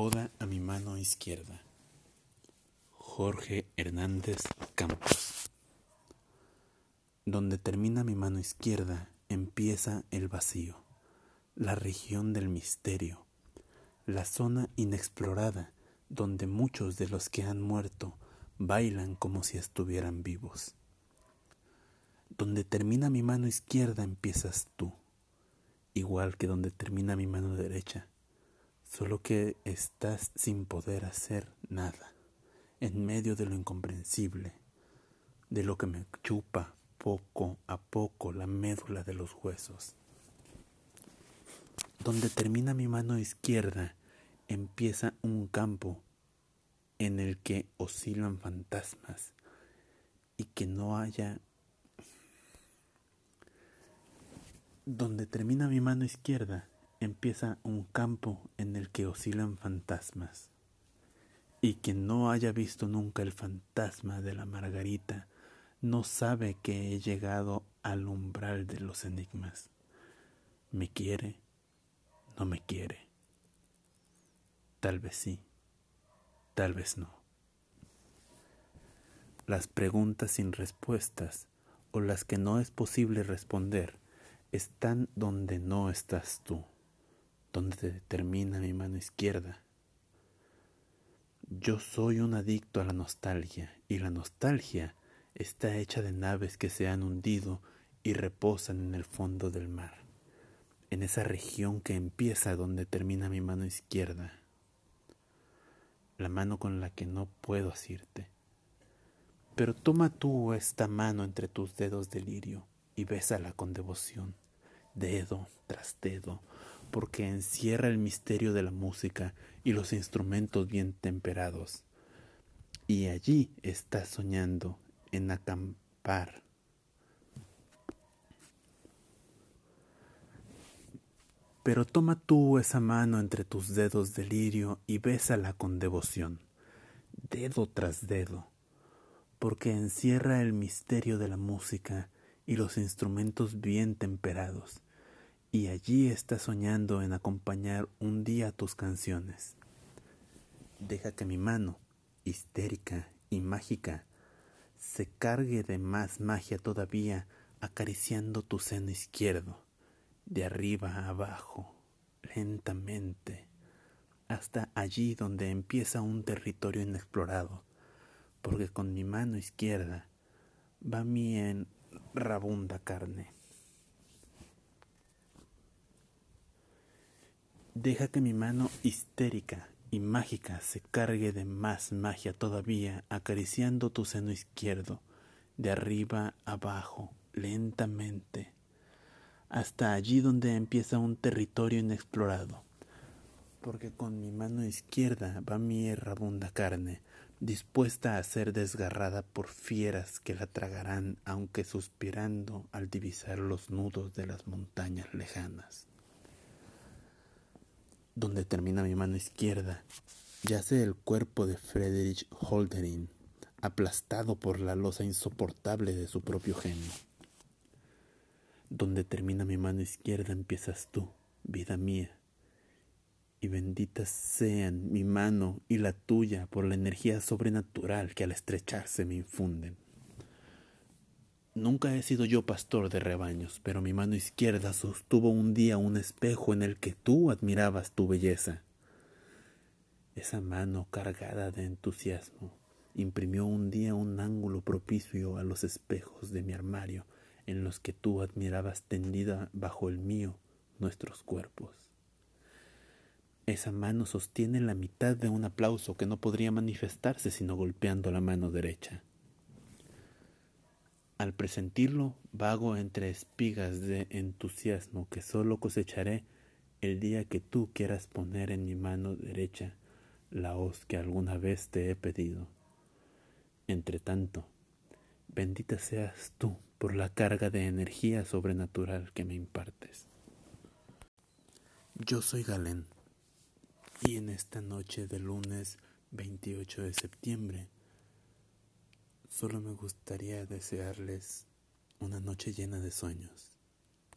Oda a mi mano izquierda. Jorge Hernández Campos. Donde termina mi mano izquierda empieza el vacío, la región del misterio, la zona inexplorada donde muchos de los que han muerto bailan como si estuvieran vivos. Donde termina mi mano izquierda empiezas tú, igual que donde termina mi mano derecha solo que estás sin poder hacer nada, en medio de lo incomprensible, de lo que me chupa poco a poco la médula de los huesos. Donde termina mi mano izquierda, empieza un campo en el que oscilan fantasmas y que no haya... Donde termina mi mano izquierda, empieza un campo en el que oscilan fantasmas. Y quien no haya visto nunca el fantasma de la Margarita no sabe que he llegado al umbral de los enigmas. ¿Me quiere? ¿No me quiere? Tal vez sí, tal vez no. Las preguntas sin respuestas o las que no es posible responder están donde no estás tú donde termina mi mano izquierda. Yo soy un adicto a la nostalgia y la nostalgia está hecha de naves que se han hundido y reposan en el fondo del mar, en esa región que empieza donde termina mi mano izquierda, la mano con la que no puedo asirte. Pero toma tú esta mano entre tus dedos de lirio y bésala con devoción, dedo tras dedo, porque encierra el misterio de la música y los instrumentos bien temperados. Y allí está soñando en acampar. Pero toma tú esa mano entre tus dedos de lirio y bésala con devoción, dedo tras dedo, porque encierra el misterio de la música y los instrumentos bien temperados y allí estás soñando en acompañar un día tus canciones. Deja que mi mano, histérica y mágica, se cargue de más magia todavía acariciando tu seno izquierdo, de arriba a abajo, lentamente, hasta allí donde empieza un territorio inexplorado, porque con mi mano izquierda va mi rabunda carne. Deja que mi mano histérica y mágica se cargue de más magia todavía, acariciando tu seno izquierdo, de arriba abajo, lentamente, hasta allí donde empieza un territorio inexplorado. Porque con mi mano izquierda va mi errabunda carne, dispuesta a ser desgarrada por fieras que la tragarán, aunque suspirando al divisar los nudos de las montañas lejanas donde termina mi mano izquierda, yace el cuerpo de Friedrich Holderin, aplastado por la losa insoportable de su propio genio. Donde termina mi mano izquierda empiezas tú, vida mía, y benditas sean mi mano y la tuya por la energía sobrenatural que al estrecharse me infunden. Nunca he sido yo pastor de rebaños, pero mi mano izquierda sostuvo un día un espejo en el que tú admirabas tu belleza. Esa mano cargada de entusiasmo imprimió un día un ángulo propicio a los espejos de mi armario en los que tú admirabas tendida bajo el mío nuestros cuerpos. Esa mano sostiene la mitad de un aplauso que no podría manifestarse sino golpeando la mano derecha. Al presentirlo, vago entre espigas de entusiasmo que solo cosecharé el día que tú quieras poner en mi mano derecha la hoz que alguna vez te he pedido. Entre tanto, bendita seas tú por la carga de energía sobrenatural que me impartes. Yo soy Galén, y en esta noche de lunes 28 de septiembre Solo me gustaría desearles una noche llena de sueños.